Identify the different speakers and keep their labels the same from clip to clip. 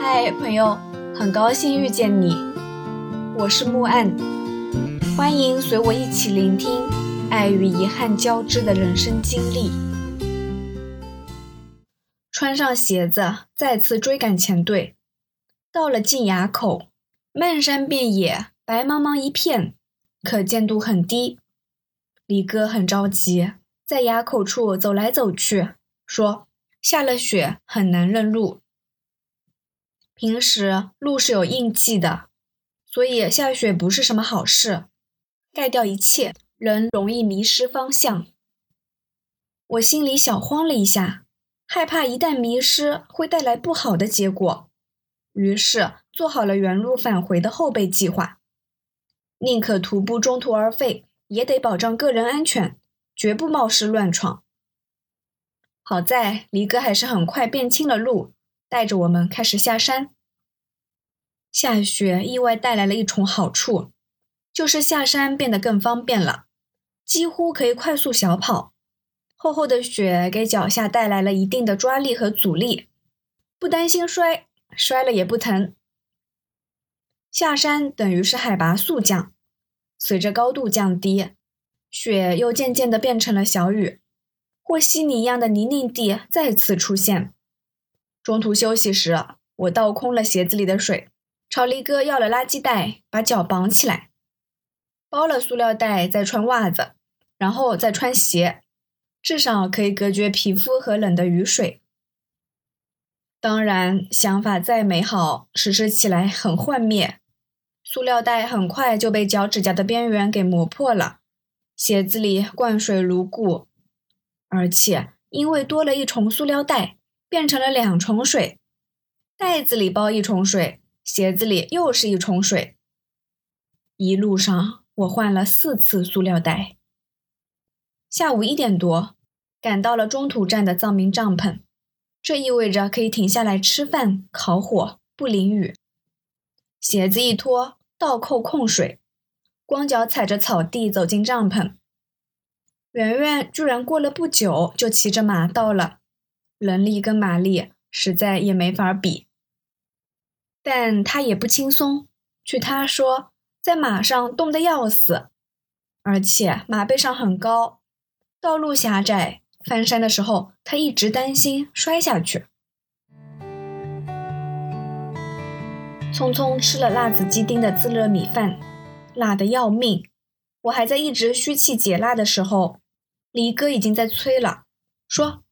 Speaker 1: 嗨，朋友，很高兴遇见你，我是木岸，欢迎随我一起聆听爱与遗憾交织的人生经历。穿上鞋子，再次追赶前队，到了进垭口，漫山遍野，白茫茫一片，可见度很低。李哥很着急，在垭口处走来走去，说下了雪很难认路。平时路是有印记的，所以下雪不是什么好事，盖掉一切，人容易迷失方向。我心里小慌了一下，害怕一旦迷失会带来不好的结果，于是做好了原路返回的后备计划，宁可徒步中途而废，也得保障个人安全，绝不冒失乱闯。好在离哥还是很快辨清了路。带着我们开始下山。下雪意外带来了一重好处，就是下山变得更方便了，几乎可以快速小跑。厚厚的雪给脚下带来了一定的抓力和阻力，不担心摔，摔了也不疼。下山等于是海拔速降，随着高度降低，雪又渐渐的变成了小雨，和稀泥一样的泥泞地再次出现。中途休息时，我倒空了鞋子里的水，朝离哥要了垃圾袋，把脚绑起来，包了塑料袋，再穿袜子，然后再穿鞋，至少可以隔绝皮肤和冷的雨水。当然，想法再美好，实施起来很幻灭。塑料袋很快就被脚趾甲的边缘给磨破了，鞋子里灌水如故，而且因为多了一重塑料袋。变成了两重水，袋子里包一重水，鞋子里又是一重水。一路上我换了四次塑料袋。下午一点多，赶到了中途站的藏民帐篷，这意味着可以停下来吃饭、烤火，不淋雨。鞋子一脱，倒扣控水，光脚踩着草地走进帐篷。圆圆居然过了不久就骑着马到了。人力跟马力实在也没法比，但他也不轻松。据他说，在马上冻得要死，而且马背上很高，道路狭窄，翻山的时候他一直担心摔下去。匆匆吃了辣子鸡丁的自热米饭，辣得要命。我还在一直虚气解辣的时候，离哥已经在催了，说。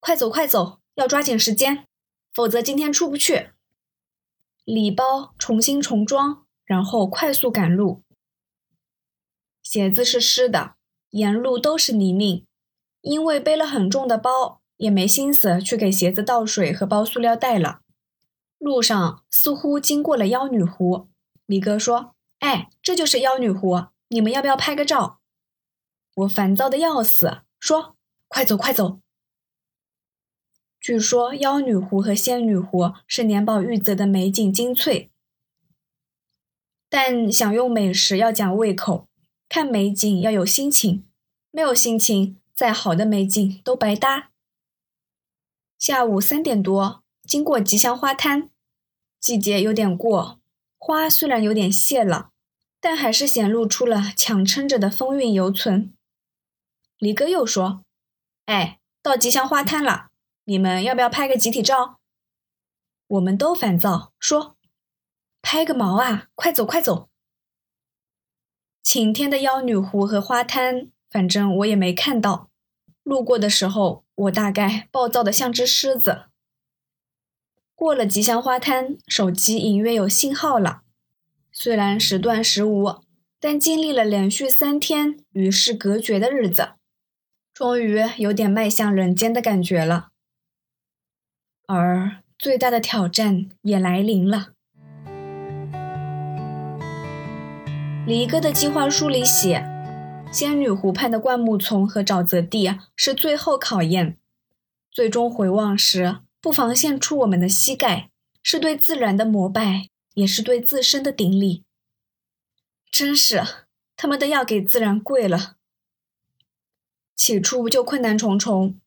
Speaker 1: 快走快走，要抓紧时间，否则今天出不去。礼包重新重装，然后快速赶路。鞋子是湿的，沿路都是泥泞。因为背了很重的包，也没心思去给鞋子倒水和包塑料袋了。路上似乎经过了妖女湖，李哥说：“哎，这就是妖女湖，你们要不要拍个照？”我烦躁的要死，说：“快走快走。”据说妖女湖和仙女湖是年宝玉泽的美景精粹，但享用美食要讲胃口，看美景要有心情，没有心情，再好的美景都白搭。下午三点多，经过吉祥花滩，季节有点过，花虽然有点谢了，但还是显露出了强撑着的风韵犹存。李哥又说：“哎，到吉祥花滩了。”你们要不要拍个集体照？我们都烦躁，说：“拍个毛啊！快走快走！”晴天的妖女湖和花滩，反正我也没看到。路过的时候，我大概暴躁的像只狮子。过了吉祥花滩，手机隐约有信号了，虽然时断时无，但经历了连续三天与世隔绝的日子，终于有点迈向人间的感觉了。而最大的挑战也来临了。李哥的计划书里写，仙女湖畔的灌木丛和沼泽地是最后考验。最终回望时，不妨献出我们的膝盖，是对自然的膜拜，也是对自身的顶礼。真是他们都要给自然跪了。起初就困难重重，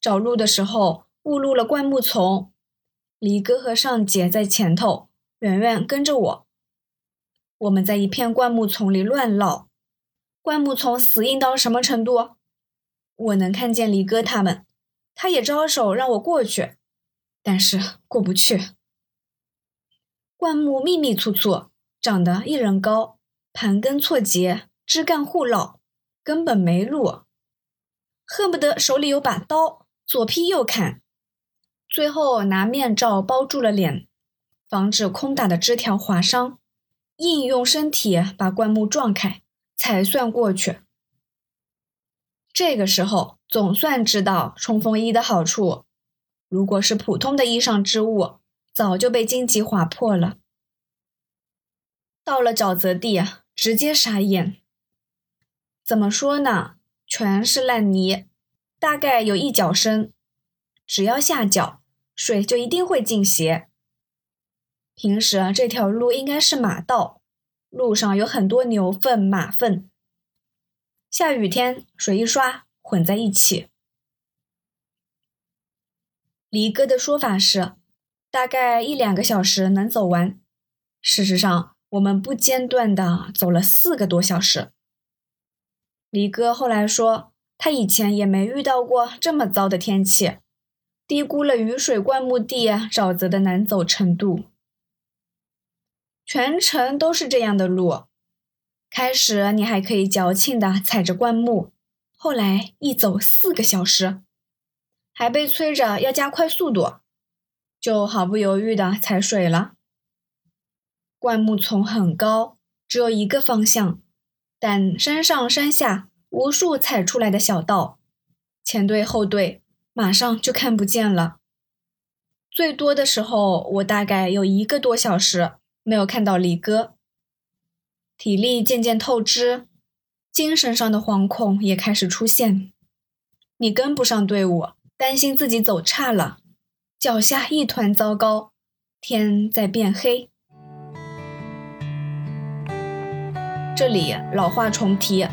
Speaker 1: 找路的时候。误入了灌木丛，离哥和尚姐在前头，圆圆跟着我。我们在一片灌木丛里乱绕，灌木丛死硬到什么程度？我能看见离哥他们，他也招手让我过去，但是过不去。灌木密密簇簇，长得一人高，盘根错节，枝干互绕，根本没路，恨不得手里有把刀，左劈右砍。最后拿面罩包住了脸，防止空打的枝条划伤。硬用身体把灌木撞开，才算过去。这个时候总算知道冲锋衣的好处。如果是普通的衣裳织物，早就被荆棘划破了。到了沼泽地，直接傻眼。怎么说呢？全是烂泥，大概有一脚深。只要下脚，水就一定会进鞋。平时这条路应该是马道，路上有很多牛粪、马粪。下雨天水一刷，混在一起。离哥的说法是，大概一两个小时能走完。事实上，我们不间断的走了四个多小时。离哥后来说，他以前也没遇到过这么糟的天气，低估了雨水灌木地沼泽的难走程度。全程都是这样的路，开始你还可以矫情的踩着灌木，后来一走四个小时，还被催着要加快速度，就毫不犹豫的踩水了。灌木丛很高，只有一个方向，但山上山下无数踩出来的小道，前队后队马上就看不见了。最多的时候，我大概有一个多小时。没有看到李哥，体力渐渐透支，精神上的惶恐也开始出现。你跟不上队伍，担心自己走差了，脚下一团糟糕，天在变黑。这里老话重提，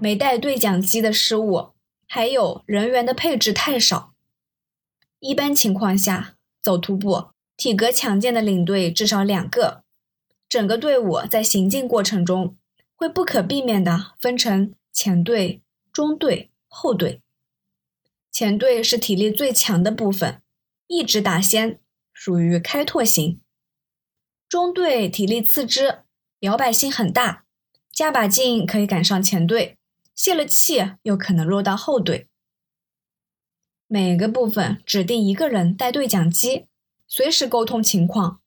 Speaker 1: 没带对讲机的失误，还有人员的配置太少。一般情况下，走徒步。体格强健的领队至少两个，整个队伍在行进过程中会不可避免的分成前队、中队、后队。前队是体力最强的部分，一直打先，属于开拓型。中队体力次之，摇摆性很大，加把劲可以赶上前队，泄了气又可能落到后队。每个部分指定一个人带对讲机。随时沟通情况，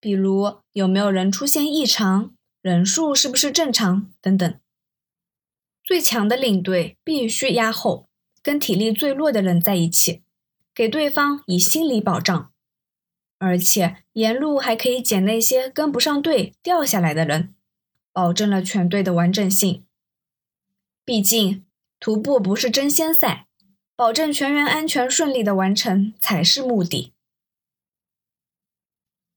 Speaker 1: 比如有没有人出现异常，人数是不是正常等等。最强的领队必须压后，跟体力最弱的人在一起，给对方以心理保障，而且沿路还可以捡那些跟不上队掉下来的人，保证了全队的完整性。毕竟徒步不是争先赛，保证全员安全顺利的完成才是目的。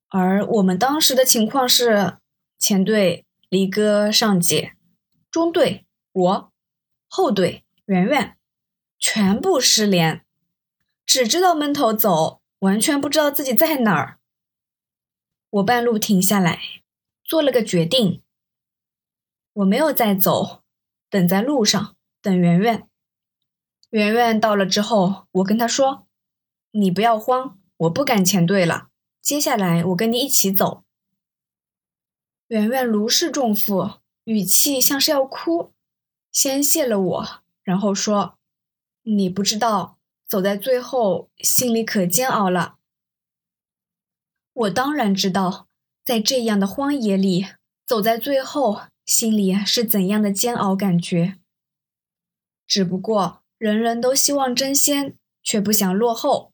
Speaker 1: 而我们当时的情况是，前队离哥上姐，中队我，后队圆圆，全部失联，只知道闷头走，完全不知道自己在哪儿。我半路停下来，做了个决定，我没有再走，等在路上等圆圆。圆圆到了之后，我跟他说：“你不要慌，我不敢前队了。”接下来我跟你一起走。圆圆如释重负，语气像是要哭，先谢了我，然后说：“你不知道，走在最后心里可煎熬了。”我当然知道，在这样的荒野里，走在最后心里是怎样的煎熬感觉。只不过人人都希望争先，却不想落后。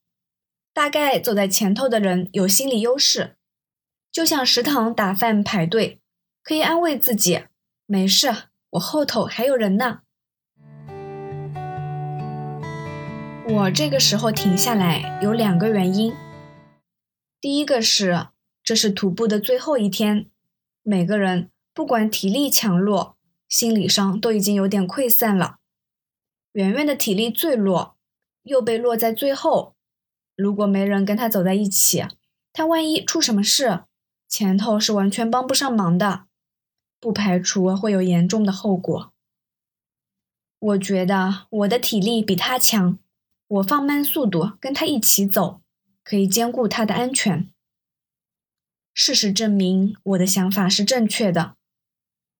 Speaker 1: 大概走在前头的人有心理优势，就像食堂打饭排队，可以安慰自己，没事，我后头还有人呢。我这个时候停下来有两个原因，第一个是这是徒步的最后一天，每个人不管体力强弱，心理上都已经有点溃散了。圆圆的体力最弱，又被落在最后。如果没人跟他走在一起，他万一出什么事，前头是完全帮不上忙的，不排除会有严重的后果。我觉得我的体力比他强，我放慢速度跟他一起走，可以兼顾他的安全。事实证明，我的想法是正确的，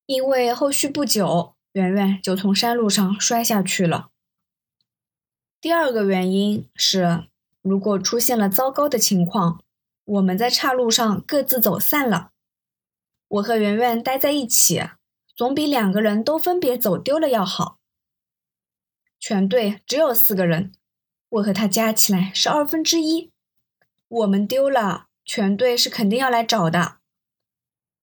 Speaker 1: 因为后续不久，圆圆就从山路上摔下去了。第二个原因是，如果出现了糟糕的情况，我们在岔路上各自走散了，我和圆圆待在一起，总比两个人都分别走丢了要好。全队只有四个人，我和他加起来是二分之一，我们丢了。全队是肯定要来找的，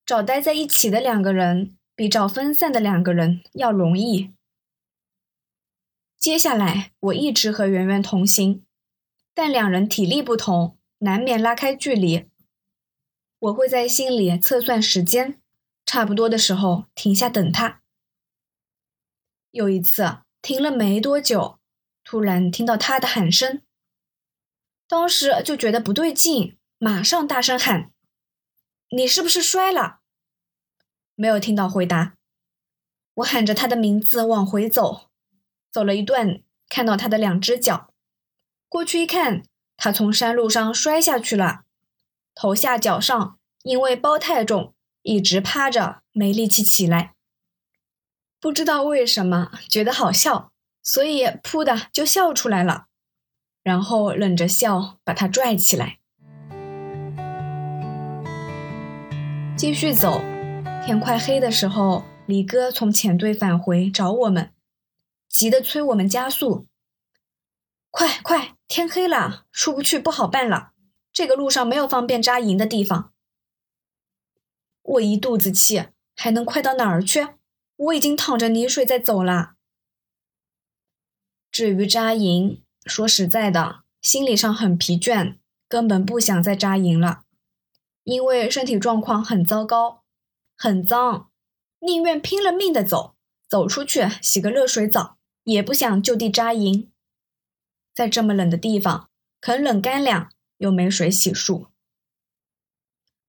Speaker 1: 找待在一起的两个人比找分散的两个人要容易。接下来我一直和圆圆同行，但两人体力不同，难免拉开距离。我会在心里测算时间，差不多的时候停下等他。有一次停了没多久，突然听到他的喊声，当时就觉得不对劲。马上大声喊：“你是不是摔了？”没有听到回答。我喊着他的名字往回走，走了一段，看到他的两只脚。过去一看，他从山路上摔下去了，头下脚上因为包太重，一直趴着，没力气起来。不知道为什么觉得好笑，所以噗的就笑出来了，然后忍着笑把他拽起来。继续走，天快黑的时候，李哥从前队返回找我们，急得催我们加速。快快，天黑了，出不去不好办了。这个路上没有方便扎营的地方。我一肚子气，还能快到哪儿去？我已经淌着泥水在走了。至于扎营，说实在的，心理上很疲倦，根本不想再扎营了。因为身体状况很糟糕，很脏，宁愿拼了命的走，走出去洗个热水澡，也不想就地扎营。在这么冷的地方，啃冷干粮又没水洗漱，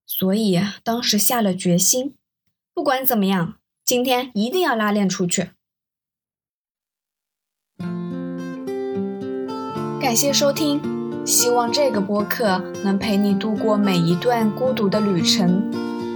Speaker 1: 所以当时下了决心，不管怎么样，今天一定要拉练出去。感谢收听。希望这个播客能陪你度过每一段孤独的旅程，